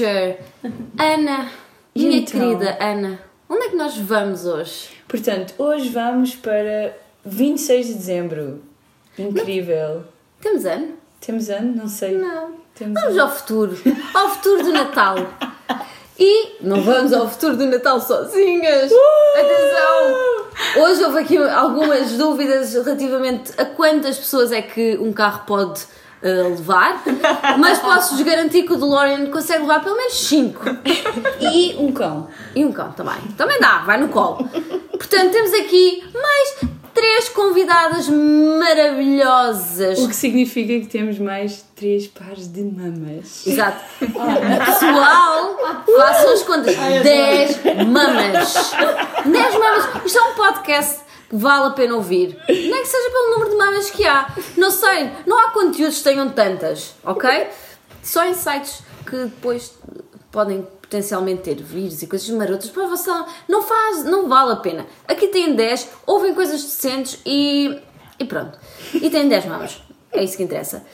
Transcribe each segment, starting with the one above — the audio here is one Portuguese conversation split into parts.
future. Ana, minha Então? querida Ana, onde é que nós vamos hoje? Portanto, hoje vamos para 26 de dezembro. Incrível. Temos ano? Temos ano? Não sei. Não. Temos Vamos ano. ao futuro. Ao futuro do Natal. E não vamos ao futuro do Natal sozinhas. Atenção! Hoje houve aqui algumas dúvidas relativamente a quantas pessoas é que um carro pode levar, mas posso-vos garantir que o DeLorean consegue levar pelo menos 5. E um cão. E um cão também. Também dá, vai no colo. Portanto, temos aqui mais três convidadas maravilhosas. O que significa que temos mais três pares de mamas. Exato. Pessoal, façam as contas. 10 mamas. 10 mamas. Isto é um podcast vale a pena ouvir. Nem que seja pelo número de mamas que há. Não sei, não há conteúdos que tenham tantas, ok? Só em sites que depois podem potencialmente ter vírus e coisas marotas para você não faz, não vale a pena. Aqui tem 10, ouvem coisas decentes e, e pronto. E tem 10 mamas. É isso que interessa.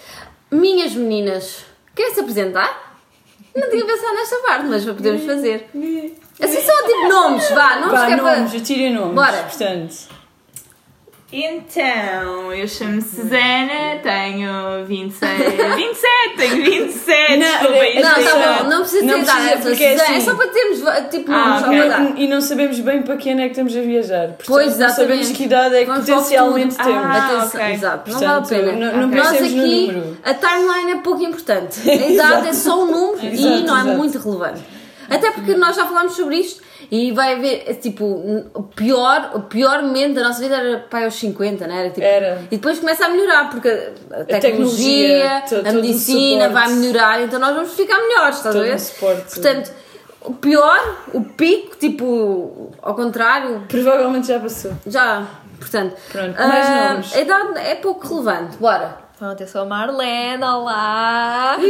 Minhas meninas, querem se apresentar? Não tinha pensado nesta parte, mas podemos fazer. Assim só tipo nomes, vá, nomes Vá, é para- nomes, atirem nomes. Bora. Portanto, Então, eu chamo-me Susana, tenho 26. 27, tenho 27. Não, desculpa, não, isto Não, é- tá bom, não precisa Não ter idade. precisa, porque é É assim- só para termos tipo Ah, nomes, só para dar. e não sabemos bem para que ano é que estamos a viajar. Portanto, Pois, não sabemos exatamente. que idade é que Vamos ao potencialmente futuro. temos. Ah, Atenção, ok. Exato, não Portanto, vale a pena. não- não Nós pensemos no aqui, número. a timeline é pouco importante. A idade é só um número e Exato, não é exato. muito relevante. Até porque nós já falámos sobre isto e vai haver, é, tipo, o pior, o pior momento da nossa vida era para aos 50, não era? Tipo, Era. E depois começa a melhorar, porque a tecnologia, tecnologia, a todo o medicina vai melhorar, então nós vamos ficar melhores, estás a ver? suporte. Portanto, o pior, o pico, tipo, ao contrário, Provavelmente já passou. já, portanto, Pronto, mais nomes. a idade é pouco relevante, bora. Pronto, eu sou a Marlene, olá!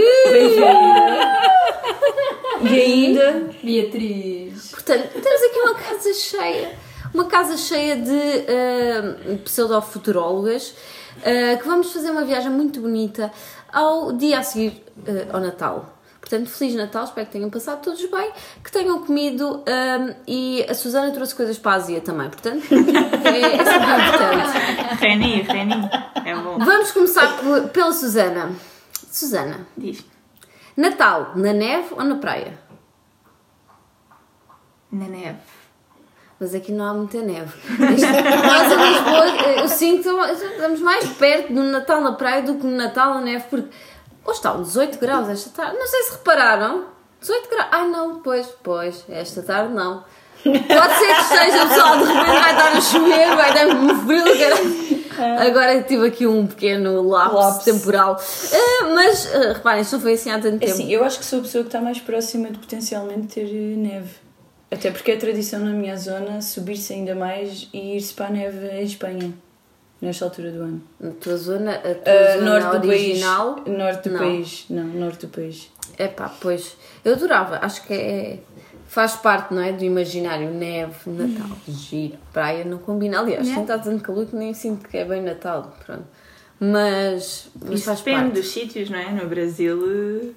E ainda, Beatriz. Portanto, temos aqui uma casa cheia, uma casa cheia de ah, pseudo-futurólogas ah, que vamos fazer uma viagem muito bonita ao dia a seguir ah, ao Natal. Portanto, Feliz Natal, espero que tenham passado todos bem, que tenham comido ah, e a Susana trouxe coisas para a Ásia também, portanto, é, é importante. É bom. Vamos começar pela Susana. Susana, Diz. Natal na neve ou na praia? Na neve. Mas aqui não há muita neve. Isto- nós em Lisboa, eu sinto que estamos mais perto do Natal na praia do que no Natal na neve, porque hoje está 18 graus esta tarde. Não sei se repararam. 18 graus. Ai não, pois, pois, esta tarde não. Pode ser que esteja pessoal, de repente vai estar a chover, vai dar um frio, caralho. Agora tive aqui um pequeno lapso, Lapso. temporal. Ah, mas ah, reparem, isto não foi assim há tanto é tempo. assim, eu acho que sou a pessoa que está mais próxima de potencialmente ter eh, neve. Até porque é tradição na minha zona subir-se ainda mais e ir-se para a neve em Espanha, nesta altura do ano. Na tua zona, a tua Ah, zona norte do original. país. Norte do Não. país. Não, norte do país. É pá, pois. Eu adorava, acho que é. Faz parte, não é? Do imaginário. Neve, Natal, giro, praia, não combina. Aliás, Né? tem estado tanto calor que nem sinto que é bem Natal. Pronto. Mas. mas Isso faz depende parte. dos sítios, não é? No Brasil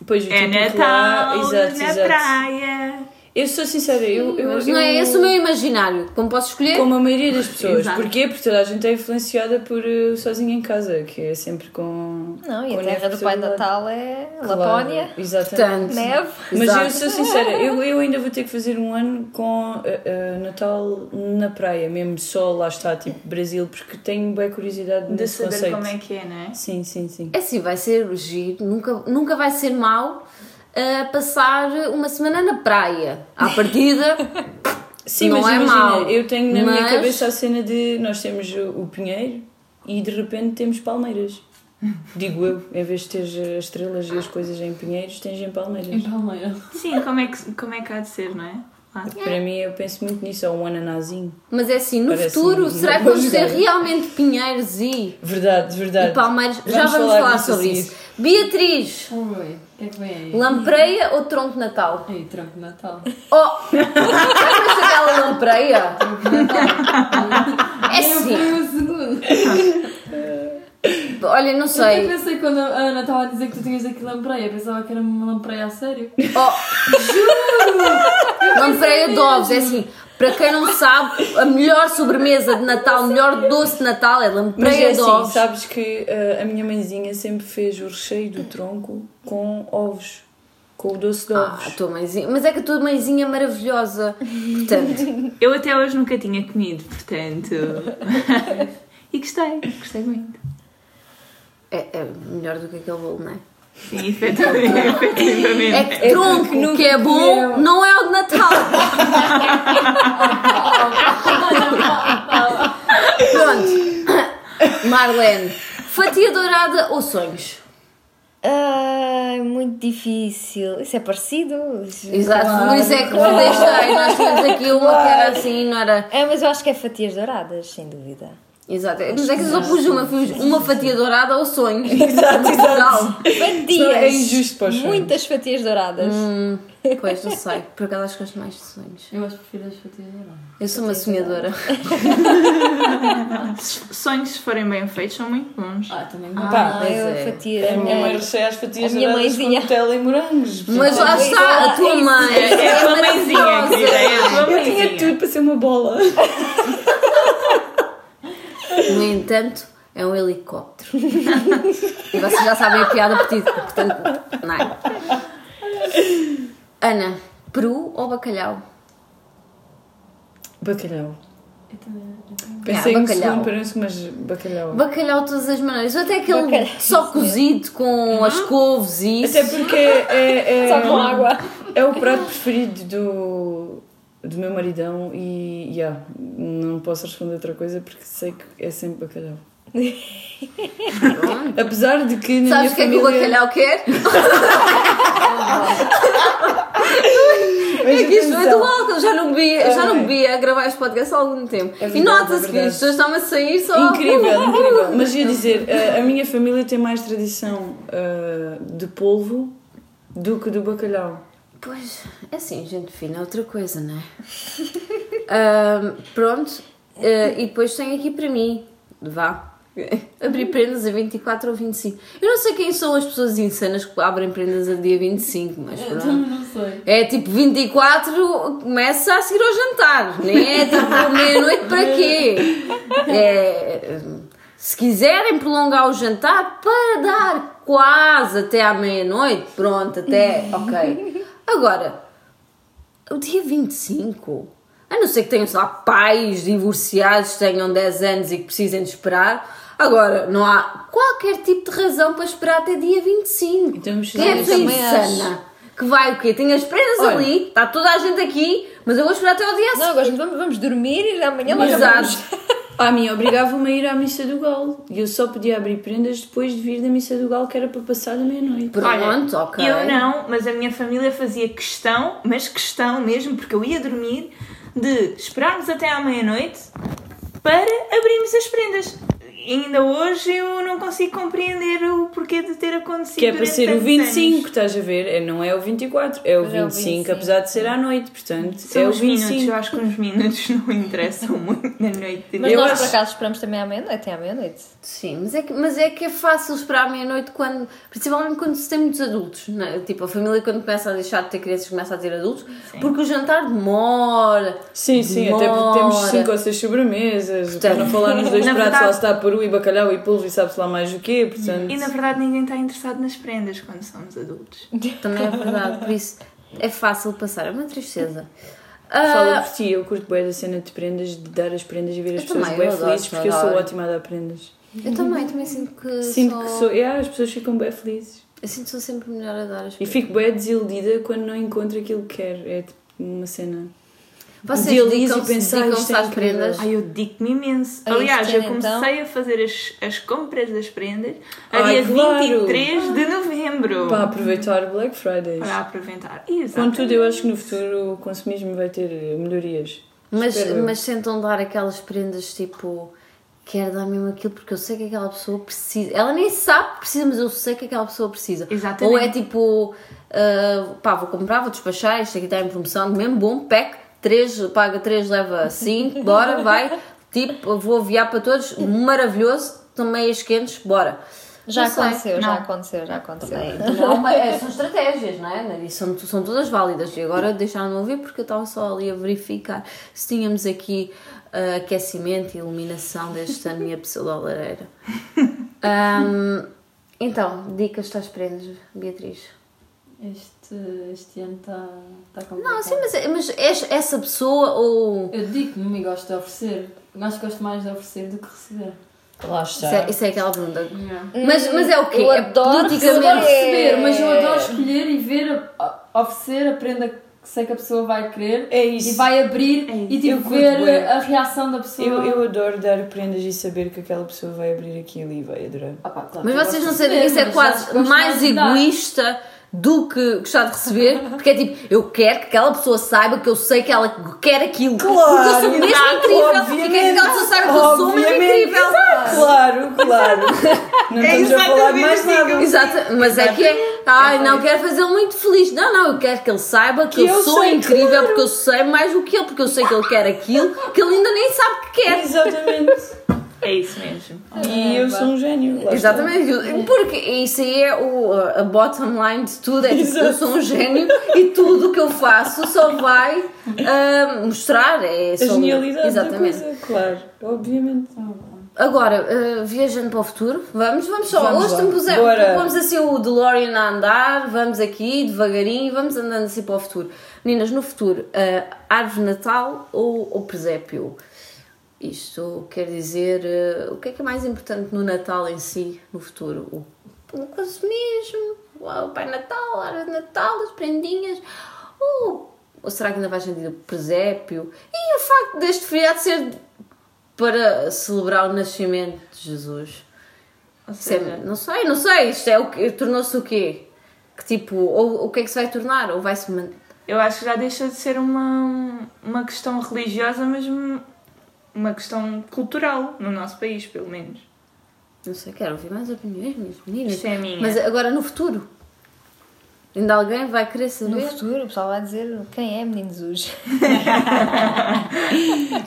Depois o é típico lá- Natal, Exato, na exato. praia. Eu sou sincera, eu, eu, Mas eu, não é esse o meu imaginário. Como posso escolher? Como a maioria das pessoas. Exato. Porquê? Porque toda a gente é influenciada por uh, sozinha em casa, que é sempre com. Não, e com a terra do Pai. Lapónia é Claro, Lapónia, Exatamente. Portanto, neve. Mas Exato. eu sou sincera, eu, eu ainda vou ter que fazer um ano com uh, uh, Natal na praia, mesmo só lá está, tipo Brasil, porque tenho bem curiosidade De nesse saber conceito. como é que é, não é? Sim, sim, sim. É assim, vai ser giro. Nunca, nunca vai ser mau ah, passar uma semana na praia. À partida. Sim, Não mas é imagina, mau, eu tenho na minha mas- cabeça a cena de nós temos o Pinheiro e de repente temos Palmeiras. Digo eu, em vez de teres as estrelas e as coisas em Pinheiros, tens em Palmeiras. Em Palmeira. Sim, como é que, como é que há de ser, não é? Lá. Para mim, eu penso muito nisso, ou um ananazinho. Mas é assim, no Parece futuro, será que vamos ter realmente Pinheiros e, Verdade, verdade. e Palmeiras? Já Vamos vamos falar falar, a sobre seguir. isso. Beatriz, Oi, que é que vem aí? lampreia ou tronco de Natal? Aí, tronco de Natal. Oh! Conhece aquela lampreia? É Eu sim. fui o segundo. olha, não Eu sei. pensei quando a Ana estava a dizer que tu tinhas aqui lampreia, pensava que era uma lampreia a sério. Lampreia de ovos, é assim. Para quem não sabe, a melhor sobremesa de Natal, o melhor doce de Natal é Mas lampreia é de assim, ovos. sabes que eh, a minha mãezinha sempre fez o recheio do tronco com ovos. Com o doce de Ah, ovos. a tua mãezinha. Mas é que a tua mãezinha é maravilhosa. Portanto, Eu até hoje nunca tinha comido, portanto. e gostei, gostei muito. é, é melhor do que aquele bolo, não é? Sim, efetivamente. É que tronco que é bom não é o de Natal. Pronto. Marlene, fatia dourada ou sonhos? Ai, muito difícil. Isso é parecido. Exato, por isso é que me deixei. Nós tínhamos aqui uma que era assim, não era. É, mas eu acho que é fatias douradas, sem dúvida. Exato, mas é que eu só pus uma, uma fatia dourada ou sonhos. Exato, exato. Fatias! é injusto para os sonhos. Muitas fatias douradas. Hum, pois, não sei. Por acaso acho que gosto mais de sonhos. Eu acho que prefiro as fatias douradas. Eu sou uma sonhadora. Sonhos, se forem bem feitos, são muito bons. Ah, também Pá, Ah, eu é. fatia. A minha mãe recheia as fatias douradas mãezinha. com Nutella e morangos. Mas lá está, a tua mãe. É a tua mãezinha, querida. É a tua Eu tinha mãezinha. tudo para ser uma bola. No entanto, é um helicóptero. e vocês já sabem a piada portanto, portanto, não é? Ana, peru ou bacalhau? Bacalhau. Eu também. eu também. Pensei Ah, em segundo parece, mas bacalhau. Bacalhau de todas as maneiras. Até aquele Bacalhau. só cozido com as couves e isso. Até porque é, é, Só com água. é o prato preferido do, do meu maridão e yeah, não posso responder outra coisa porque sei que é sempre bacalhau. Apesar de que na Sabes o que é que minha o família... bacalhau quer? É que isto é do álcool. Eu já não bebia, eu já não bebia a gravar este podcast há algum tempo. É e verdade, nota-se é que verdade. as pessoas estão a sair só. Incrível, incrível. Mas ia dizer, a, a minha família tem mais tradição ah, de polvo do que do bacalhau. Pois, é assim, gente fina, é outra coisa, não é? Pronto, ah, e depois tem aqui para mim, vá, abrir prendas a 24 ou 25. Eu não sei quem são as pessoas insanas que abrem prendas a dia 25, mas Eu pronto. também não sei. É tipo 24, começa a seguir ao jantar, nem é tipo meia-noite para quê? É, se quiserem prolongar o jantar para dar quase até à meia-noite, pronto, até, ok. Agora, o dia 25, a não ser que tenham, sei lá, pais divorciados, tenham 10 anos e que precisem de esperar. Agora, não há qualquer tipo de razão para esperar até dia 25. Então, vamos Quem é a insana? Que vai o quê? Tem as prendas Olha. ali, está toda a gente aqui, mas eu vou esperar até ao dia Não, agora vamos, vamos dormir e amanhã logo Exato. A mim obrigava-me a ir à missa do galo e eu só podia abrir prendas depois de vir da missa do galo que era para passar da meia-noite. Pronto, ok. Eu não, mas a minha família fazia questão, mas questão mesmo, porque eu ia dormir, de esperarmos até à meia-noite para abrirmos as prendas. Ainda hoje eu não consigo compreender o porquê de ter acontecido. Que é para ser o tantos 25, anos. estás a ver? É, não é o 24, é o Mas é o 25, 25. apesar de ser à noite, portanto, São é o os minutos, 25. eu acho que os minutos não interessam muito na noite. Mas Eu nós acho- por acaso esperamos também à meia-noite, até à meia-noite. Sim, mas é, que, mas é que é fácil esperar à meia-noite quando, principalmente quando se tem muitos adultos, não é? tipo a família quando começa a deixar de ter crianças começa a ter adultos, porque o jantar demora. Sim, sim, até porque temos Demora. 5 ou 6 sobremesas, para não falar nos dois pratos, verdade- lá está peru e bacalhau e polvo e sabe-se lá mais o quê, portanto... E na verdade ninguém está interessado nas prendas quando somos adultos. Também é verdade, por isso é fácil passar, é uma tristeza. Fala por ti, eu curto bem da cena de prendas, de dar as prendas e ver as Eu pessoas também, bem felizes, porque eu sou ótima a dar prendas. eu também, também sinto que Sinto sou, que sou. Yeah, as pessoas ficam bem felizes. eu sinto que sou sempre melhor a dar as E fico bem desiludida quando não encontro aquilo que quero. É tipo uma cena. Vocês Idealizo e dedicam-se pensar, dedicam isto às prendas? Ai, eu dedico-me imenso. Aliás, eu comecei então? a fazer as, as compras das prendas a Ai, dia claro. 23 de novembro. Para aproveitar o Black Friday. Para aproveitar. Exato. Contudo, eu acho que no futuro o consumismo vai ter melhorias. Mas, Espero mas tentam dar aquelas prendas tipo. Quero dar mesmo aquilo porque eu sei que aquela pessoa precisa. Ela nem sabe que precisa, mas eu sei que aquela pessoa precisa. Exatamente. Ou é tipo. ah, pá, vou comprar, vou despachar, isto aqui está em promoção, mesmo bom, pack, 3, paga 3, leva 5, bora, vai. Tipo, vou aviar para todos, maravilhoso. estão meias quentes, bora. Já aconteceu, já aconteceu, já aconteceu. É, também é, são estratégias, não é? E são, são todas válidas. E agora deixaram-me ouvir porque eu estava só ali a verificar se tínhamos aqui ah, aquecimento e iluminação desta minha pseudo-lareira. Ahm, então, dicas das prendas, Beatriz? Este, este ano está tá complicado. Não, sim, mas, mas és essa pessoa ou. Eu digo-me e gosto de oferecer. Mas gosto mais de oferecer do que receber. Lá Isso está. é, isso é aquela pergunta. Yeah. Mas, mas é o quê? Eu É adoro politicamente. Eu adoro receber. mas eu adoro escolher e ver, oferecer a prenda que sei que a pessoa vai querer É isso. e vai abrir É e isso. tipo ver bué. a reação da pessoa. Eu, eu adoro dar prendas e saber que aquela pessoa vai abrir aquilo e vai adorar. Ah pá, claro Mas que vocês não sabem que isso é quase mais egoísta do que gostar de receber, porque é tipo, eu quero que aquela pessoa saiba que eu sei que ela quer aquilo. porque eu sou mesmo exato, incrível e quero que aquela pessoa saiba que eu sou mesmo incrível. Claro, claro. Não É estamos a falar mais assim nada. Exato, mas é que é, ai, não quero fazê-lo muito feliz. Não, não, eu quero que ele saiba que, Que eu eu sou sei, incrível claro. porque eu sei mais do que ele, porque eu sei que ele quer aquilo que ele ainda nem sabe que quer. Exatamente. É isso mesmo. E eu sou um gênio. lá está. Exatamente, porque isso aí é o, a bottom line de tudo. É tipo, eu sou um gênio e tudo o que eu faço só vai ah, mostrar. É A genialidade Exatamente. da coisa, claro. Obviamente. Agora, ah, viajando para o futuro, vamos, vamos só. Vamos Hoje lá. te pusemos, Bora. vamos assim o DeLorean a andar, vamos aqui devagarinho, vamos andando assim para o futuro. Meninas, no futuro, ah, árvore Natal ou, ou presépio? Isto quer dizer, ah, o que é que é mais importante no Natal em si, no futuro? O, o consumismo, o Pai Natal, a árvore de Natal, as prendinhas, ou, ou será que ainda vai sentir o presépio? E o facto deste feriado ser para celebrar o nascimento de Jesus? É- seja, não sei, não sei, isto é o que tornou-se o quê? Que tipo, ou o que é que se vai tornar? Ou vai-se manter? eu acho que já deixa de ser uma, uma questão religiosa, mas uma questão cultural no nosso país, pelo menos. Não sei, quero ouvir mais opiniões, minhas meninas. Isto é a minha. Mas agora no futuro, ainda alguém vai querer No saber? futuro, o pessoal vai dizer quem é Menino Jesus.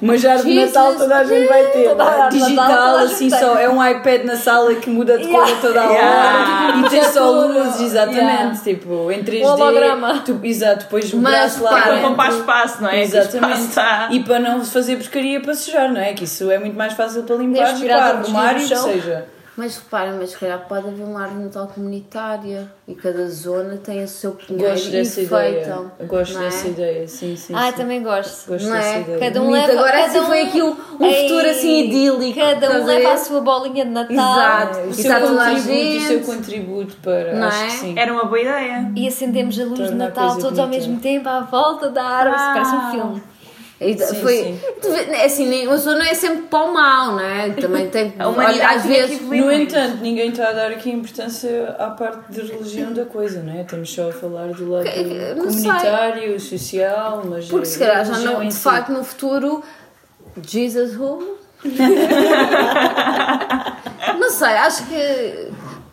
Mas já de. Natal toda a gente vai ter. Toda Digital, toda assim só. É um iPad na sala que muda de cor toda a hora. Yeah. E tem só luzes, exatamente. Yeah. Tipo, em 3D. Um holograma. Tu, exato, depois o Mas, braço lá. para, poupar espaço, não é? O Exatamente. está- E para não fazer pescaria para sujar, não é? Que isso é muito mais fácil para limpar para arrumar e livros que no seja. Mas reparem, mas se calhar pode haver uma árvore de Natal comunitária e cada zona tem o seu pinheiro Gosto e dessa ideia. Gosto é? dessa ideia, sim, sim. Ah, sim. também gosto. Gosto Não dessa é? ideia. Cada um Bonito. leva, Agora cada assim foi aqui um, um Ei, futuro assim idílico. Cada estás um leva a sua bolinha de Natal. Exato. O seu está toda a contributo, o seu contributo para. Não acho é? que sim. Era uma boa ideia. E acendemos a luz de Torna a Natal todos ao bonita. mesmo tempo à volta da árvore. Ah. Parece um filme. Sim, foi, sim. Tu vê, é assim, nem- uma pessoa não é sempre para o mal, não é? Também tem. A humanidade às vezes. No entanto, ninguém está a dar aqui importância à parte de religião da coisa, não é? Estamos só a falar do lado Que- não sei. comunitário, social, mas. Porque se calhar já não, de si. facto no futuro, Jesus who? não sei, acho que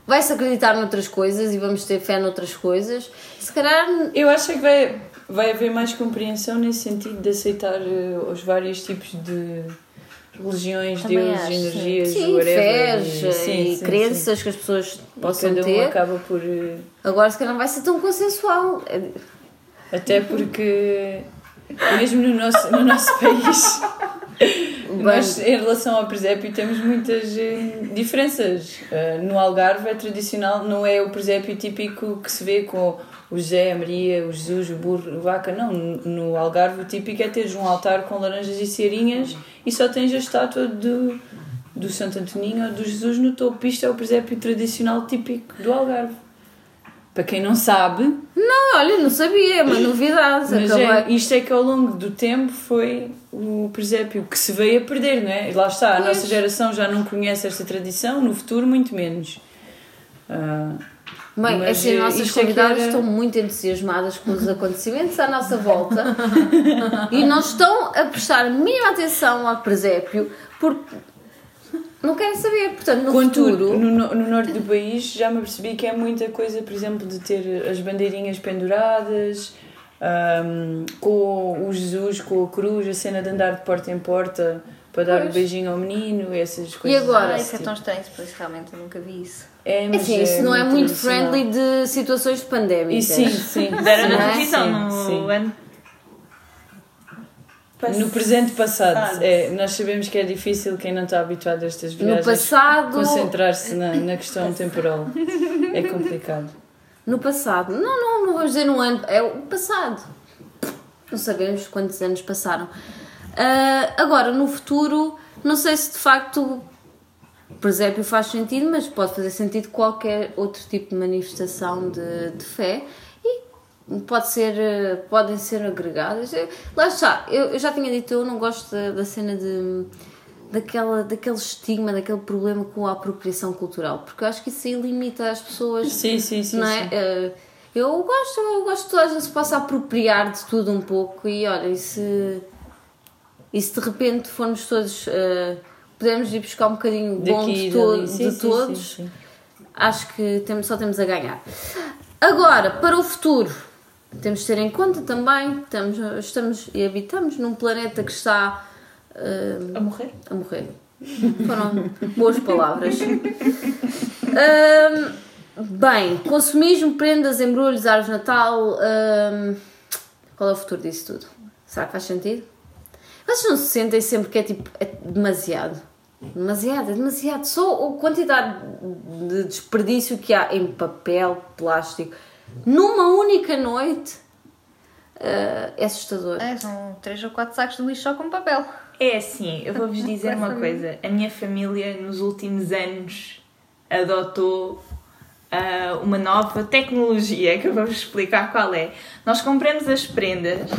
vai-se acreditar noutras coisas e vamos ter fé noutras coisas. Se calhar. Eu acho que vai, vai haver mais compreensão nesse sentido de aceitar eh, os vários tipos de religiões, Também deuses, acho, energias, Sim, whatever. fés e- sim, e sim, crenças que as pessoas sim. E possam cada um ter. acaba por. eh, Agora, se calhar, não vai ser tão consensual. Até porque, mesmo no nosso, no nosso país, nós, em relação ao presépio, temos muitas eh, diferenças. No Algarve é tradicional, não é o presépio típico que se vê com o José, a Maria, o Jesus, o burro, a vaca. Não, no Algarve o típico é teres um altar com laranjas e ceirinhas e só tens a estátua do, do Santo Antoninho ou do Jesus no topo. Isto é o presépio tradicional típico do Algarve. Para quem não sabe, Ah, olha, não sabia, é uma novidade. mas é, isto é que ao longo do tempo foi o presépio que se veio a perder, não é? E lá está, a Pois. nossa geração já não conhece esta tradição, no futuro muito menos. Ah, Bem, Mas, assim, as eh, nossas é convidadas era- estão muito entusiasmadas com os acontecimentos à nossa volta e não estão a prestar a mínima atenção ao presépio porque não querem saber. Portanto, no Contudo, futuro. no, no- no norte do país já me apercebi que é muita coisa, por exemplo, de ter as bandeirinhas penduradas, ahm, com o Jesus, com a cruz, a cena de andar de porta em porta para dar um Pois. beijinho ao menino, essas coisas. agora? Ah, desse isso é tão estranho, pois realmente eu nunca vi isso. É, mas Assim, isso não é muito friendly de situações E pandémicas. sim, sim. Deram na é? televisão no sim. ano. No presente passado, Passado. é, nós sabemos que é difícil quem não está habituado a estas No viagens passado. concentrar-se na, na questão temporal. É complicado. No passado. Não, não, não vou dizer no ano. É o passado. Não sabemos quantos anos passaram. Ah, agora, no futuro, não sei se de facto presépio faz sentido, mas pode fazer sentido qualquer outro tipo de manifestação de, de fé e pode ser, eh, podem ser agregadas. Lá está, eu, eu já tinha dito, eu não gosto da, da cena de daquela, daquele estigma, daquele problema com a apropriação cultural, porque eu acho que isso aí limita as pessoas Sim, sim, sim. não é? sim. Eh, Eu gosto, eu gosto que toda a gente se possa apropriar de tudo um pouco e olha, e se, e se de repente formos todos, eh, pudermos ir buscar um bocadinho bom Daqui de, e to- dali. de Sim, sim, todos, sim, sim. acho que temos, só temos a ganhar. Agora, para o futuro, temos de ter em conta também, estamos, estamos e habitamos num planeta que está eh, A morrer? a morrer. Foram boas palavras. Ahm, bem, consumismo, prendas, embrulhos, árvores de Natal. ahm, qual é o futuro disso tudo? Será que faz sentido? Vocês não se sentem sempre que é tipo é demasiado? Demasiado, é demasiado. Só a quantidade de desperdício que há em papel, plástico, numa única noite ah, é assustador. É, são 3 ou 4 sacos de lixo só com papel. É assim, eu vou-vos dizer uma coisa. A minha família, nos últimos anos, adotou ah, uma nova tecnologia que eu vou-vos explicar qual é. Nós compramos as prendas,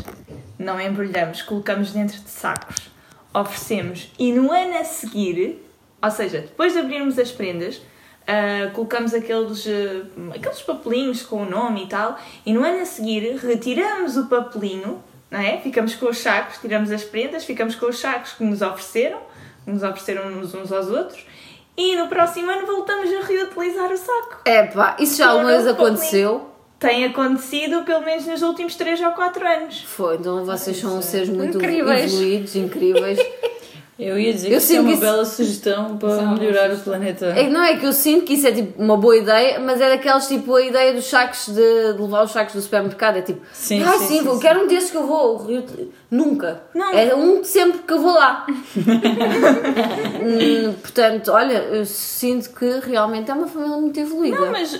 não embrulhamos, colocamos dentro de sacos, oferecemos e no ano a seguir, ou seja, depois de abrirmos as prendas, ah, colocamos aqueles, ah, aqueles papelinhos com o nome e tal, e no ano a seguir retiramos o papelinho, não é? Ficamos com os sacos, tiramos as prendas, ficamos com os sacos que nos ofereceram, que nos ofereceram uns, uns aos outros, e no próximo ano voltamos a reutilizar o saco. É pá, isso já alguma vez aconteceu? Tem acontecido pelo menos nos últimos 3 ou 4 anos. Foi, então vocês são seres muito Incríveis. evoluídos, incríveis. Eu ia dizer Eu que isso é uma isso- bela sugestão para Isso é melhorar o planeta. É não é que eu sinto que isso é tipo uma boa ideia, mas é daqueles tipo a ideia dos sacos de, de levar os sacos do supermercado. É tipo, Sim, ah, sim, sim, sim, vou, sim. quero um desses que eu vou. reutil-" Nunca. Não. É um sempre que eu vou lá. Hum, portanto, olha, eu sinto que realmente é uma família muito evoluída. Não, mas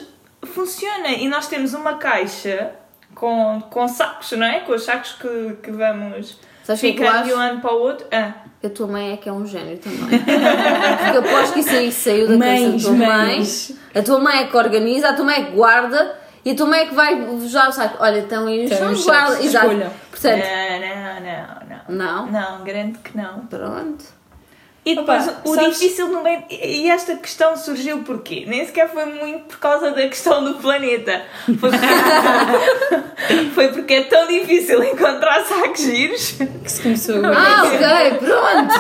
funciona. E nós temos uma caixa com, com sacos, não é? Com os sacos que, que vamos Sabes que é ficando de um ano para o outro. Ah, A tua mãe é que é um gênio também. Porque eu aposto que isso aí saiu da cabeça da Mães, tua mãe. mães. A tua mãe é que organiza, a tua mãe é que guarda e a tua mãe é que vai já o saco. Olha, então aí Então, os guarda. Exato. Portanto, não, não, não, não. não. Não, garanto que não. Pronto. E depois Opa, o sabes- difícil no meio. E esta questão surgiu porquê? Nem sequer foi muito por causa da questão do planeta. Foi porque, foi porque é tão difícil encontrar sacos giros. Que se começou Ah, ok, pronto.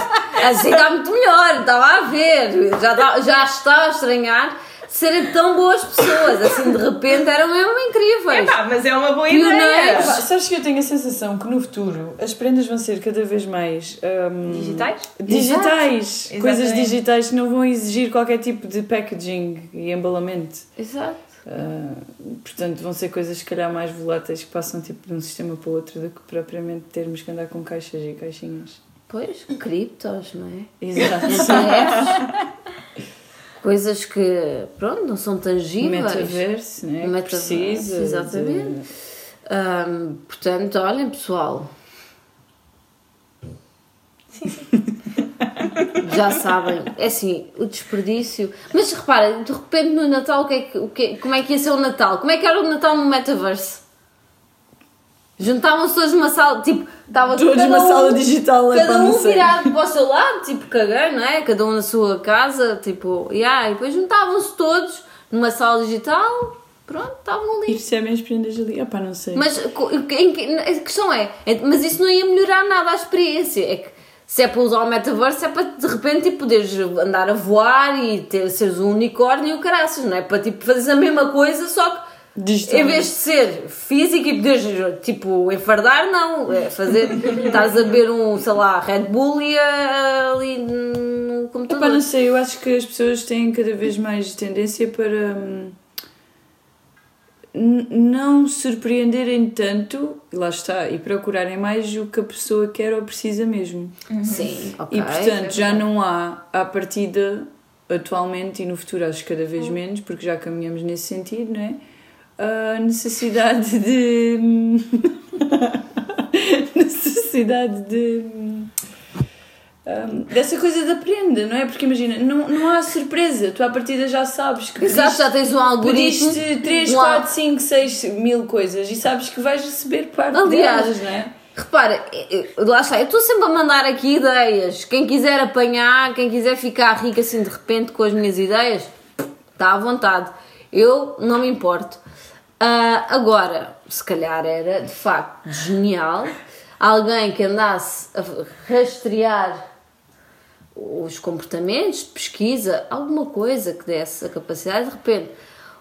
Assim está muito melhor, estava a ver. Já, já estava a estranhar serem tão boas pessoas. Assim, de repente eram mesmo incríveis. Epá, mas é uma boa Pioneiros. ideia. Pá, sabes que eu tenho a sensação que no futuro as prendas vão ser cada vez mais hum, Digitais? digitais, Exato. coisas Exatamente. digitais que não vão exigir qualquer tipo de packaging e embalamento. Exato. Ah, portanto, vão ser coisas se calhar mais voláteis que passam tipo de um sistema para o outro do que propriamente termos que andar com caixas e caixinhas. Pois, criptos, não é? Exato. Coisas que, pronto, não são tangíveis. Metaverse, né? que Metaverse, precisa. de- exatamente. Ahm, portanto, olhem pessoal. Já sabem, é assim, o desperdício. Mas repara, de repente no Natal, o que é que, o que, como é que ia ser o Natal? Como é que era o Natal no metaverse? Juntavam-se todos numa sala, tipo, estava Todos numa um- sala digital é Cada um virado para o seu lado, tipo, caguei, não é? Cada um na sua casa, tipo, yeah, e depois juntavam-se todos numa sala digital, pronto, estavam E ali. recebem as prendas ali. Opá, não sei. Mas a questão é, é- mas isso não ia melhorar nada a experiência. É que se é para usar o metaverso, é para de repente tipo, poderes andar a voar e ter, seres um unicórnio e o caraças, não é? Para tipo, fazeres a mesma coisa, só que Digital. Em vez de ser físico e poderes, tipo, enfardar, não. É fazer. Estás a beber um, sei lá, Red Bull e a- ali no Epá, computador. não sei, eu acho que as pessoas têm cada vez mais tendência para hum, não surpreenderem tanto, e lá está, e procurarem mais o que a pessoa quer ou precisa mesmo. Sim, ok. E portanto já não há à partida atualmente e no futuro acho cada vez menos, porque já caminhamos nesse sentido, não é? A necessidade de. necessidade de. hum, dessa coisa da prenda, não é? Porque imagina, não, não há surpresa, tu à partida já sabes que Exato, já tens um algoritmo. pediste 3, um al- 4, 5, 6 mil coisas e sabes que vais receber parte Aliás, delas, não é? Repara, lá está, eu estou sempre a mandar aqui ideias. Quem quiser apanhar, quem quiser ficar rico assim de repente com as minhas ideias, está à vontade. Eu não me importo. Ah, agora, se calhar era de facto genial alguém que andasse a rastrear os comportamentos de pesquisa, alguma coisa que desse a capacidade, de repente.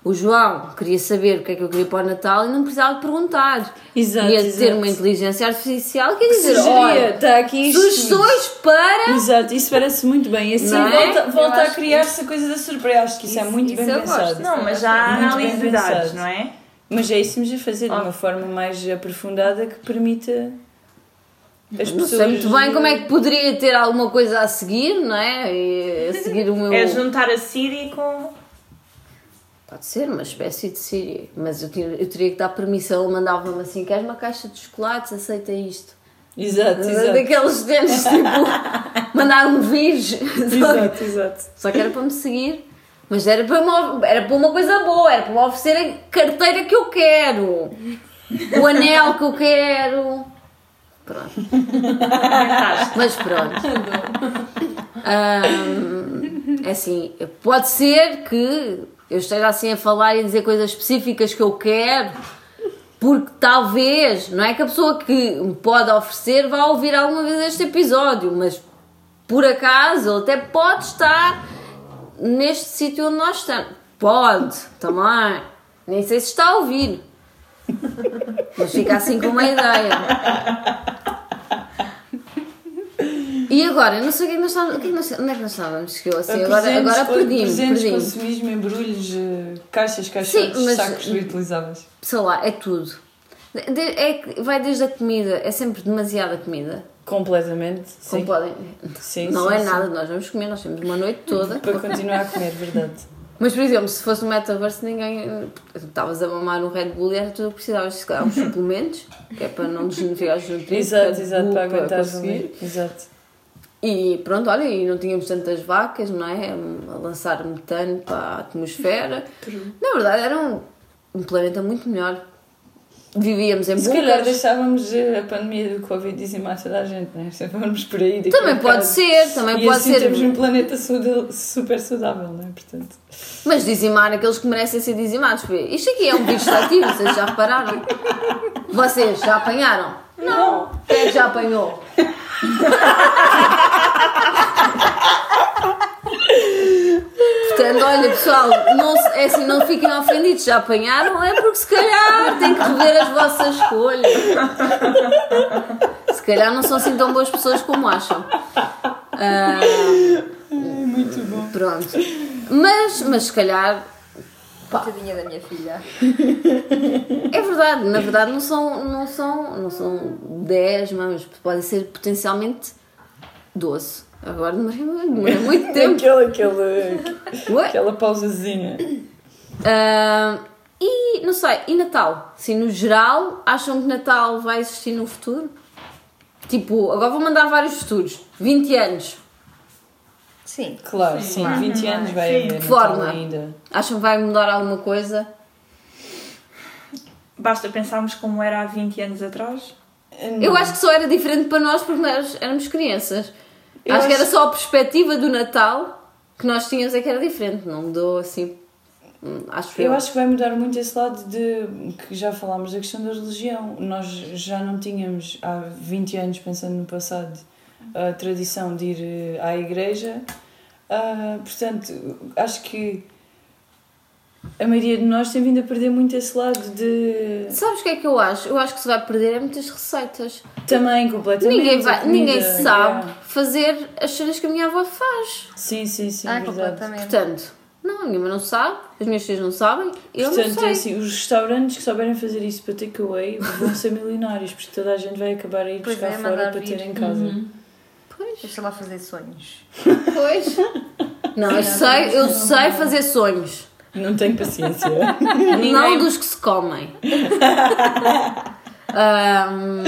O João queria saber o que é que eu queria para o Natal e não precisava de perguntar. Exato, Ia ter exato. uma inteligência artificial que ia dizer: Sugeria, está aqui isto. sugestões para. Exato, isso parece muito bem. E assim Não é? volta, Eu volta a que criar-se a coisa da surpresa. Acho que isso, é Isso- muito isso bem eu pensado. gosto. Não, mas já há análise de dados, pensado. não é? Mas é isso a fazer de uma forma mais aprofundada que permita as Não pessoas. sei muito bem como é que poderia ter alguma coisa a seguir, não é? E a seguir o meu. É juntar a Siri com. Pode ser uma espécie de Siri, mas eu, tinha- eu teria que dar permissão. Ele mandava-me assim: queres uma caixa de chocolates? Aceita isto. Exato, exato. Daqueles dentes, tipo, mandar um vírus. Exato, exato. Só que era para me seguir. Mas era para, me, era para uma coisa boa, era para me oferecer a carteira que eu quero, o anel que eu quero. Pronto. Mas pronto. Ahm, é assim, pode ser que eu esteja assim a falar e a dizer coisas específicas que eu quero, porque talvez, não é que a pessoa que me pode oferecer vá ouvir alguma vez este episódio, mas por acaso ele até pode estar neste sítio onde nós estamos. Pode, também. Nem sei se está a ouvir. Mas fica assim com uma ideia. E agora, eu não sei o que é que nós estávamos. o que é que nós- onde é que nós estávamos? Que eu assim, agora, agora perdi-me. Presentes, consumismo, embrulhos, eh, caixas, Sim, caixotes, mas- sacos reutilizáveis. Sei lá, é tudo. É, vai desde a comida, é sempre demasiada comida. Completamente. Sim. podem. Sim, não sim, é sim. nada, nós vamos comer, nós temos uma noite toda. Para continuar a comer, verdade. Mas, por exemplo, se fosse no metaverso, ninguém. eh, Estavas a mamar um Red Bull e era tudo o que precisavas. Se calhar uns suplementos, que é para não desnutrificar os nutrientes. Exato, exato, para aguentar conseguir. Exato. E pronto, olha, e não tínhamos tantas vacas, não é? A lançar metano para a atmosfera. Na verdade, era um, um planeta muito melhor. Vivíamos em Se calhar deixávamos eh, a pandemia do Covid dizimar toda a gente, não é? Se formos por aí. Também pode ser, também e pode assim ser. temos um planeta super saudável, não é? Portanto, Mas dizimar aqueles que merecem ser dizimados. Isto aqui é um vírus ativo, vocês já repararam? Vocês já apanharam? Não. Quem é que já apanhou? Portanto, olha pessoal, não, é assim, não fiquem ofendidos, já apanharam, é porque se calhar têm que rever as vossas escolhas. Se calhar não são assim tão boas pessoas como acham. Ah, muito bom. pronto. Mas, mas se calhar Tadinha da minha filha. É verdade, na verdade não são, não são, não são 10 mamas, podem ser potencialmente 12. Agora demorei, demorei muito tempo. Aquela, aquela, aquela pausazinha. Ah, e não sei, e Natal? Sim, no geral, acham que Natal vai existir no futuro? Tipo, agora vou mandar vários futuros. 20 anos. Sim. Claro, sim, 20 anos vai Sim. haver Que forma? ainda. Acham que vai mudar alguma coisa? Basta pensarmos como era há 20 anos atrás. Eu acho que só era diferente para nós porque nós éramos crianças. Eu acho, que era acho- só a perspectiva do Natal que nós tínhamos é que era diferente, não mudou assim. hum, Acho Eu acho que vai mudar muito esse lado de que já falámos da questão da religião. Nós já não tínhamos há 20 anos, pensando no passado, a tradição de ir eh, à igreja. Ah, portanto, acho que a maioria de nós tem vindo a perder muito esse lado de. Sabes o que é que eu acho? Eu acho que se vai perder é muitas receitas. Também, completamente. Ninguém, vai, ninguém sabe Yeah. Fazer as cenas que a minha avó faz. Sim, sim, sim, Ah, verdade. completamente. Portanto, não, a minha mãe não sabe, as minhas filhas não sabem, eu Portanto, não sei. é assim, os restaurantes que souberem fazer isso para takeaway vão ser milionários, porque toda a gente vai acabar a ir Pois buscar é, fora para vir. ter em casa. Deixa lá fazer sonhos. Pois. Não, eu sei, eu sei fazer sonhos. Não tenho paciência. Não dos que se comem. Ahm,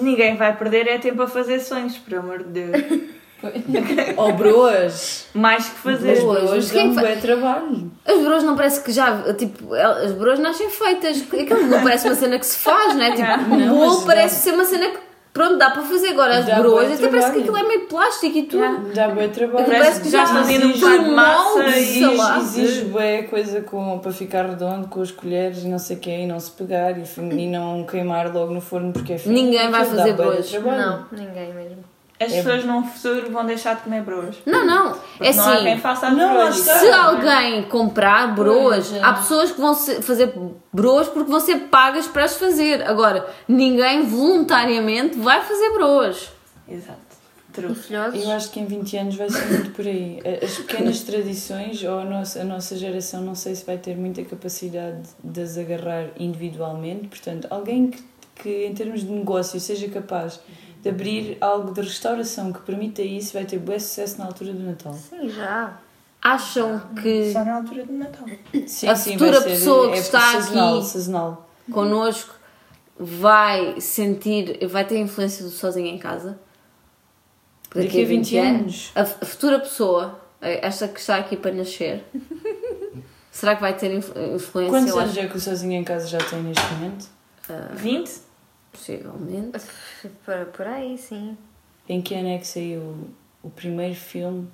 Ninguém vai perder é tempo a fazer sonhos, por amor de Deus. Ou broas. Mais que fazer. As Broas. dão fa- trabalho. as broas não parece que já. Tipo, el- as broas nascem feitas. Aquilo não parece uma cena que se faz, não é? Tipo, o Não, bolo parece dá- ser uma cena que. Pronto, dá para fazer. Agora as broas, até parece que aquilo é meio plástico e tudo. Dá bué trabalho. Parece que já Exige- fazendo um bocado de massa e. Exige bué coisa com, para ficar redondo com as colheres e não sei o quê, e não se pegar e, e não queimar logo no forno porque é fino. Ninguém vai fazer broas. Não, ninguém mesmo. As pessoas num futuro vão deixar de comer broas. Não, não. É não há quem assim. faça as Não, broas. Se alguém comprar broas, é. há pessoas que vão fazer broas porque vão ser pagas para as fazer. Agora, ninguém voluntariamente vai fazer broas. Exato. E filhosos? Eu acho que em 20 anos vai ser muito por aí. As pequenas tradições, ou a nossa, a nossa geração, não sei se vai ter muita capacidade de as agarrar individualmente. Portanto, alguém que, que em termos de negócio, seja capaz de abrir algo de restauração que permita isso, vai ter bom sucesso na altura do Natal. Sim, já. Acham que Só na altura do Natal. Sim, A sim, futura vai ser- pessoa que é está sazonal, aqui- Sazonal. connosco vai sentir, vai ter influência do sozinho em casa? Daqui a 20 anos. A, a futura pessoa, esta que está aqui para nascer, será que vai ter inf- influência? Quantos anos é que o Sozinho em Casa já tem neste momento? 20? Possivelmente. Por, por aí, sim. Em que ano é que saiu o primeiro filme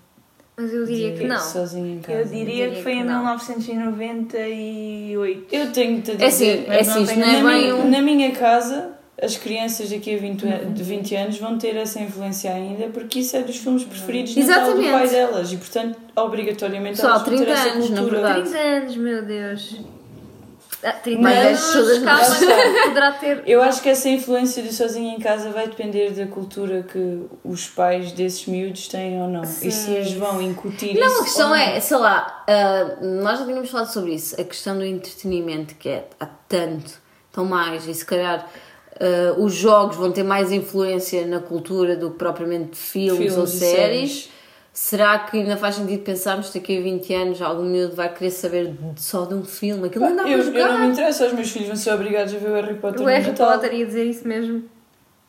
Mas eu diria de que não. Sozinho em Casa? Eu diria diria que foi que em não. 1998. Eu tenho-te a dizer, É assim, é mas assim, isto tenho- não é na, bem minha, um- na minha casa, as crianças daqui a 20, an- de 20 anos vão ter essa influência ainda, porque isso é dos filmes preferidos de Natal do Exatamente. pai delas e, portanto, obrigatoriamente Só elas vão ter 30 essa anos, na cultura. verdade. 30 anos, meu Deus. Ah, 30 Mas anos, todas calma, nós- poderá ter. Eu acho que essa influência do sozinho em casa vai depender da cultura que os pais desses miúdos têm ou não. E se eles vão incutir isso. Não, a questão ou não. é, sei lá, ah, nós já tínhamos falado sobre isso, a questão do entretenimento, que é há tanto, tão mais, e se calhar ah, os jogos vão ter mais influência na cultura do que propriamente filmes, Filmes ou séries. séries. Será que ainda faz sentido pensarmos que daqui a 20 anos algum miúdo vai querer saber só de um filme? Aquilo não dá eu, para eu jogar. não me interessa, os meus filhos vão ser obrigados a ver o Harry Potter O Harry Natal. Potter ia dizer isso mesmo.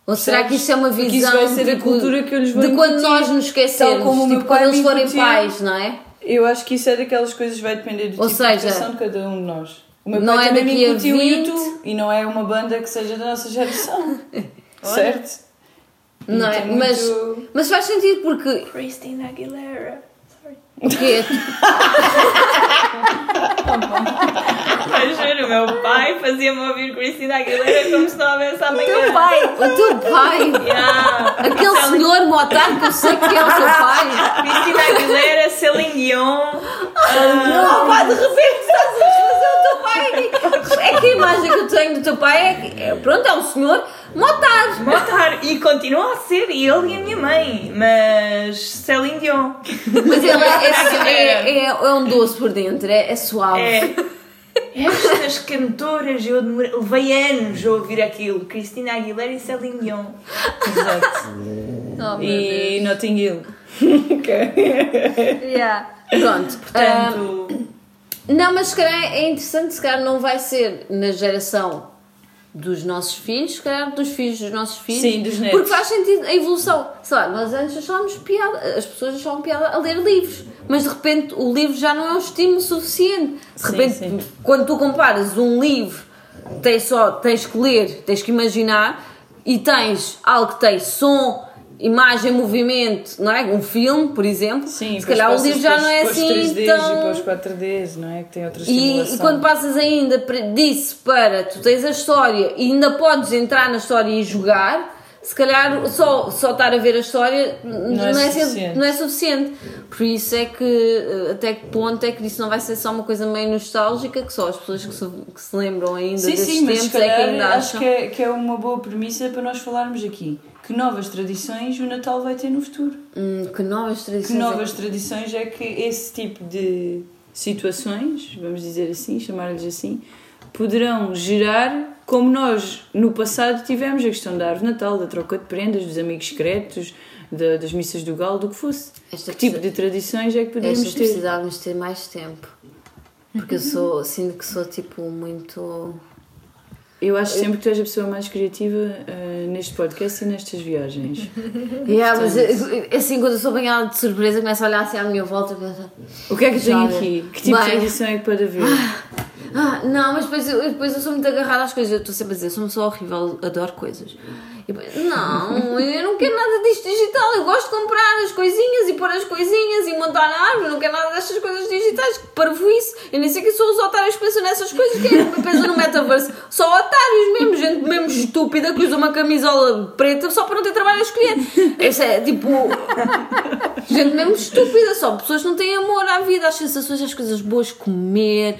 Ou será que isto é uma isso visão vai ser de, a cultura que eu lhes vou de quando incutir, nós nos esquecemos, tal como tipo quando eles forem pais, não é? Eu acho que isso é daquelas coisas que vai depender do Ou tipo seja, de de cada um de nós. O meu não pai é também daqui me a incutiu o 20. YouTube e não é uma banda que seja da nossa geração. certo? Não é? Então, Mas, muito- mas faz sentido porque Christina Aguilera. Sorry. o quê? Juro, o meu pai fazia-me ouvir Christina Aguilera como se não houvesse amanhã. pai, o teu pai, Yeah. aquele senhor motado que eu sei que é o seu pai. Cristina Aguilera, Celine Dion. Não, pá, de repente estás a desfazer o teu pai. É que a imagem que eu tenho do teu pai é, é pronto, é um senhor motado. Motar. E continua a ser ele e a minha mãe. Mas Celine Dion. Mas ele é, é, é, é, é um doce por dentro, é, é suave. É. Estas cantoras, eu demorei, levei anos a ouvir aquilo. Cristina Aguilera e Celine Dion. Exato. Oh, E Notting Hill. ok. Yeah. Pronto, ah, Portanto, Não, mas se calhar é interessante, se calhar não vai ser na geração dos nossos filhos, se calhar dos filhos dos nossos filhos. Sim, dos netos. Porque faz sentido a evolução. Sei lá, nós antes achávamos piada, as pessoas achavam piada a ler livros, mas de repente o livro já não é um estímulo suficiente. De Sim, repente, sim. quando tu comparas um livro, tens só, tens que ler, tens que imaginar, e tens algo que tem som, imagem, movimento, não é? Um filme, por exemplo. Sim, se calhar o livro já não é para os assim 3Ds tão... e para os 4Ds, não é? Que tem outra E, e quando passas ainda disso para tu tens a história e ainda podes entrar na história e jogar, se calhar só, só estar a ver a história não, é é, suficiente. não é suficiente. Por isso é que eh, até que ponto é que isso não vai ser só uma coisa meio nostálgica, que só as pessoas que se, que se lembram ainda Sim, desses sim, mas se tempos é que calhar ainda acho acham. que é, que é uma boa premissa para nós falarmos aqui. Que novas tradições o Natal vai ter no futuro? Hum, que novas Que tradições. novas tradições é que esse tipo de situações, vamos dizer assim, chamar-lhes assim, poderão gerar, como nós no passado tivemos a questão da árvore de Natal, da troca de prendas, dos amigos secretos, da- das missas do galo, do que fosse. Esta Que tipo de tradições é que poderíamos Estas ter? precisávamos ter mais tempo. Porque eu sou, sinto que sou tipo muito. Eu acho sempre que tu és a pessoa mais criativa eh, neste podcast e nestas viagens. Yeah, mas é- é assim, quando eu sou banhada de surpresa, começo a olhar assim à minha volta e penso, O que é que eu tenho aqui? Que tipo de Bem. tradição é que pode haver? Ah, não, mas depois eu, depois eu sou muito agarrada às coisas. Eu estou sempre a dizer, sou uma pessoa horrível, adoro coisas. Depois, não, eu não quero nada disto digital. Eu gosto de comprar as coisinhas e pôr as coisinhas e montar na árvore. Não quero nada destas coisas digitais. Que parvoíce. Eu nem sei que sou os otários que pensam nessas coisas. Quem é que pensa no metaverse? Só otários mesmo, gente mesmo estúpida que usa uma camisola preta só para não ter trabalho a escolher. Isso é tipo. Gente mesmo estúpida, só pessoas que não têm amor à vida, às sensações, às coisas boas, comer,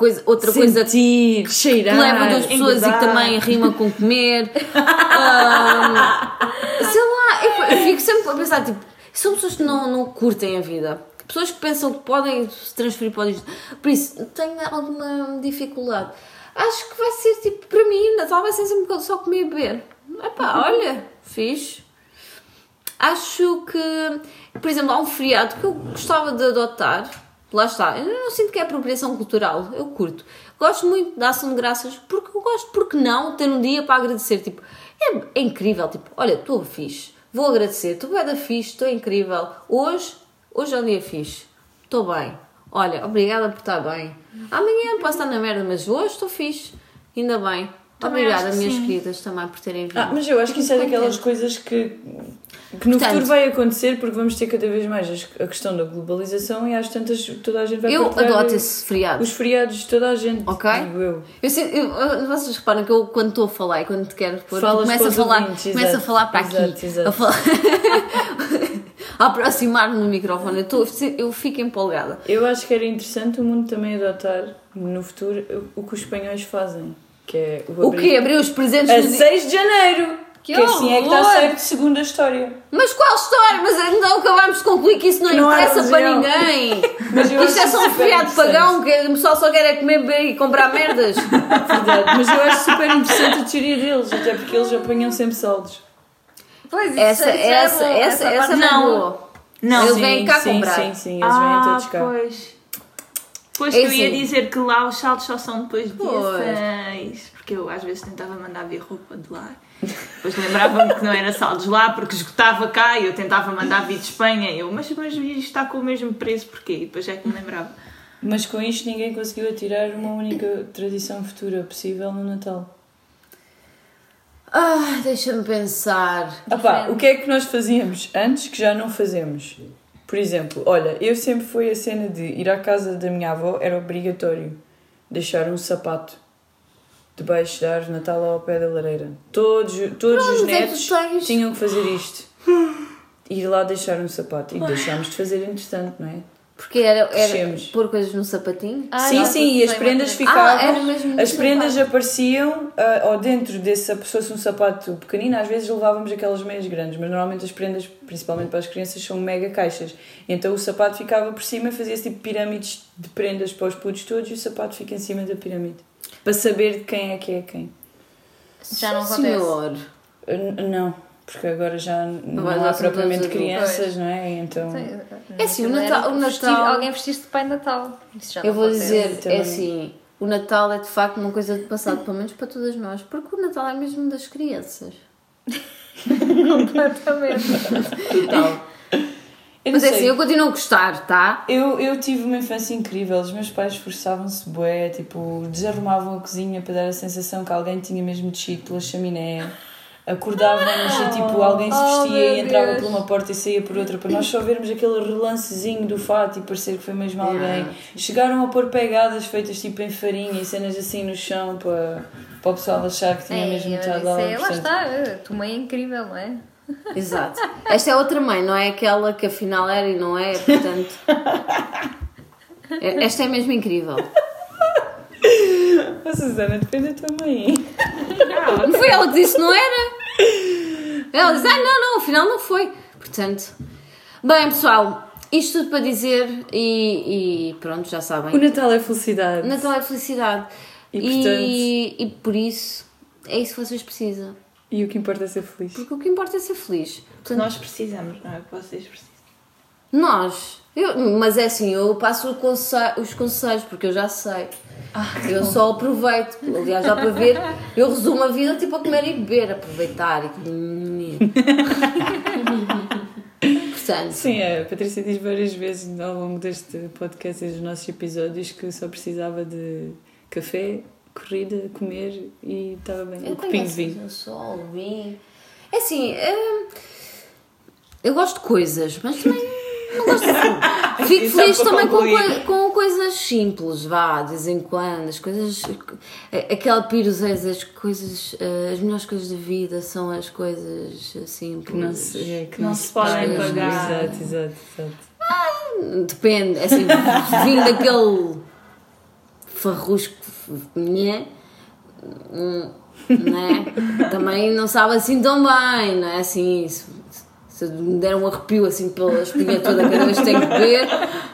coisa, outra coisa que Sentir, cheirar, leva duas pessoas e que engordar. também rima com comer. Ahm, sei lá, eu, eu fico sempre a pensar, tipo, são pessoas que não, não curtem a vida. Pessoas que pensam que podem se transferir para o digital. Por isso, tenho alguma dificuldade. Acho que vai ser tipo, para mim, Natal vai ser sempre só comer e beber. Epá, olha, fixe. Acho que, por exemplo, há um feriado que eu gostava de adotar. Lá está, eu não sinto que é apropriação cultural, eu curto. Gosto muito da ação de graças porque eu gosto, porque não, ter um dia para agradecer. Tipo, é, é incrível. Tipo, olha, estou fixe, vou agradecer, estou bem da fixe, estou incrível. Hoje, hoje é um dia fixe, estou bem. Olha, obrigada por estar bem. Amanhã posso estar na merda, mas hoje estou fixe, ainda bem. Também Obrigada, minhas sim. queridas, também por terem vindo. Ah, mas eu acho que isso é daquelas coisas que, que no Portanto- futuro vai acontecer porque vamos ter cada vez mais a questão da globalização e às tantas toda a gente vai Eu adoto esse feriado. os feriados de toda a gente, Ok. digo eu. Eu, eu- vocês reparam que eu, quando estou a falar e quando te quero pôr, começo a falar, ouvintes, começo a falar para Exato, aqui, exato. a, falar, aproximar-me do microfone. Eu, estou, eu fico empolgada. Eu acho que era interessante o mundo também adotar no futuro o, o que os espanhóis fazem, que é o, O abrir- quê? Abrir os presentes A no dia- 6 de janeiro! Que Que, assim é que está certo segundo a história. Mas qual história? Mas então acabámos de concluir que isso não, não interessa para ninguém. Mas eu Isto é acho só um feriado interessante. pagão que o pessoal só quer é comer, e comprar merdas. Verdade, mas eu acho super interessante a teoria deles, até porque eles apanham sempre saldos. Pois, isso, Essa, isso é essa, bom, essa, essa, parte não. não. boa. Não, Eles sim, vêm cá sim, comprar. Sim, sim, eles vêm todos cá. Pois. Pois É que eu ia assim. dizer que lá os saldos só são depois de dia Pois. 6. Porque eu às vezes tentava mandar vir roupa de lá. Depois lembrava-me que não era saldos lá porque esgotava cá e eu tentava mandar vir de Espanha. E eu, mas, mas isto está com o mesmo preço, porquê? E depois é que me lembrava. Mas com isto ninguém conseguiu atirar uma única tradição futura possível no Natal. Ah, deixa-me pensar. Opá, o que é que nós fazíamos antes que já não fazemos? Por exemplo, olha, eu sempre fui a cena de ir à casa da minha avó, era obrigatório deixar um sapato debaixo da árvore de Natal ao pé da lareira. Todos, todos os é que netos tens. tinham que fazer isto. Ir lá deixar um sapato. E deixámos de fazer entretanto, não é? Porque era, era Crescemos. pôr coisas no sapatinho? Ah, sim, não, sim, e as sei, prendas mas- ficavam. Ah, era mesmo as prendas sapato. apareciam ah, ou dentro desse, se fosse um sapato pequenino, às vezes levávamos aquelas meias grandes, mas normalmente as prendas, principalmente para as crianças, são mega caixas. Então o sapato ficava por cima e fazia-se tipo pirâmides de prendas para os putos todos e o sapato fica em cima da pirâmide. Para saber de quem é que é quem. Já não acontece. Senhor. Não, porque agora já não Agora há propriamente crianças, não é? Então. É assim, o Não Natal- o vestir- Natal- Alguém vestir-se de Pai Natal. Isso já Eu não vou dizer, também. é assim, o Natal é de facto uma coisa de passado, pelo menos para todas nós, porque o Natal é mesmo das crianças. Completamente. Eu Mas é sei. assim, eu continuo a gostar, tá? Eu, eu tive uma infância incrível, os meus pais esforçavam-se bué, tipo, desarrumavam a cozinha para dar a sensação que alguém tinha mesmo descido pela chaminé. acordávamos e tipo alguém se Oh, vestia e meu entrava Deus. por uma porta e saía por outra para nós só vermos aquele relancezinho do fato e parecer que foi mesmo alguém. Chegaram a pôr pegadas feitas tipo em farinha e cenas assim no chão para, para o pessoal achar que tinha É, mesmo estado isso lá. é- lá está, a tua mãe é incrível, não é? Exato. Esta é outra mãe, não é aquela que afinal era e não é, portanto. É- Esta é mesmo incrível. Oh, Susana, depende da tua mãe. Não foi ela que disse não era? Ela disse, ah, não, não, afinal não foi. Portanto. Bem, pessoal, isto tudo para dizer e, e pronto, já O sabem. Natal é felicidade. Natal é felicidade. E, E, e por isso é isso que vocês precisam. E o que importa é ser feliz. Porque o que importa é ser feliz. Portanto, Nós precisamos, não é o que vocês precisam. Nós. Eu, mas é assim, eu passo o conse- os conselhos porque eu já sei. eu só aproveito. Aliás, já para ver, eu resumo a vida tipo a comer e beber, aproveitar e comer. Portanto, Sim, a Patrícia diz várias vezes ao longo deste podcast e dos nossos episódios que só precisava de café, corrida, comer e estava bem. eu um copinho de vinho. o sol, o vinho. É assim, hum, eu gosto de coisas, mas também não gosto de. Fico E só feliz para também com, com coisas simples, vá, de vez em quando. As coisas. Aquela pirosés, as coisas. eh, As melhores coisas da vida são as coisas simples. Que não se, é, que Não se podem paga. pagar. Exato, exato, exato. Depende, é assim, vindo daquele farrusco, né? Hum, né? Também não sabe assim tão bem, não é? Assim, se, se me der um arrepio assim pela espinha toda cada vez que tenho que beber,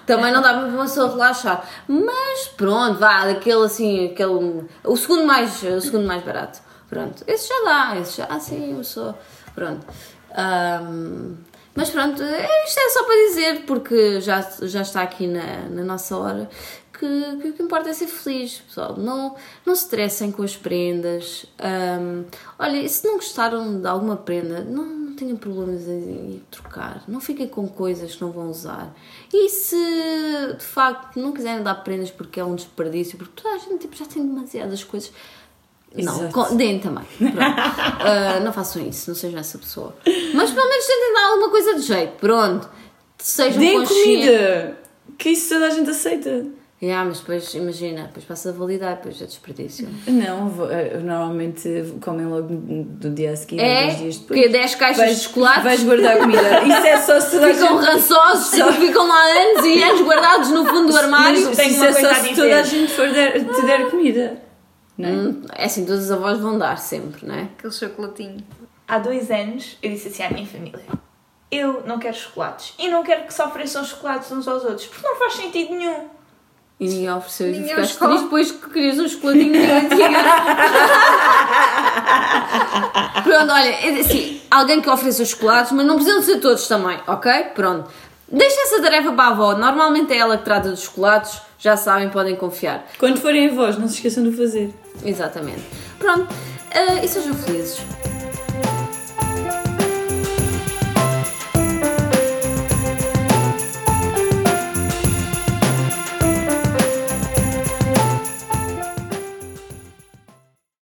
também não dá para uma pessoa relaxar. Mas pronto, vá, daquele assim, aquele. O segundo mais, o segundo mais barato. Pronto, esse já dá, esse já, ah, sim, eu sou. Pronto. Ahm, mas pronto, isto é só para dizer, porque já, já está aqui na, na nossa hora, que, que o que importa é ser feliz, pessoal. Não, não se estressem com as prendas. Ahm, olha, e se não gostaram de alguma prenda, não, não tenham problemas em, trocar. Não fiquem com coisas que não vão usar. E se de facto não quiserem dar prendas porque é um desperdício, porque toda a gente tipo, já tem demasiadas coisas. Não, Exato. co- deem também. Ah, não façam isso, não sejam essa pessoa. Mas pelo menos tentem dar alguma coisa de jeito. Pronto. Sejam Deem conscientes. comida! Que isso toda a gente aceita. Yeah, mas depois, imagina, depois passa a validar, depois é desperdício. Não, vo- eh, normalmente comem logo do dia a seguir, É? dois dias depois. Porque 10 caixas Vais- de chocolate Vais guardar comida. Isso é só se ficam gente. rançosos, ficam lá anos e anos guardados no fundo do armário. Mas Tenho isso uma é coisa só a se dizer. toda a gente for der, te der comida. Não é? Hum, É assim, todas as avós vão dar sempre, não é? Aquele chocolatinho. Há dois anos eu disse assim à minha família: Eu não quero chocolates e não quero que se ofereçam chocolates uns aos outros, porque não faz sentido nenhum. E ninguém ofereceu e ficaste triste depois que querias um chocolatinho de. Pronto, olha, é assim, alguém que ofereça os chocolates, mas não precisam ser todos também, ok? Pronto. Deixa essa tarefa para a avó, normalmente é ela que trata dos chocolates, já sabem, podem confiar. Quando forem avós, não se esqueçam de fazer. Exatamente. Pronto, eh, e sejam felizes.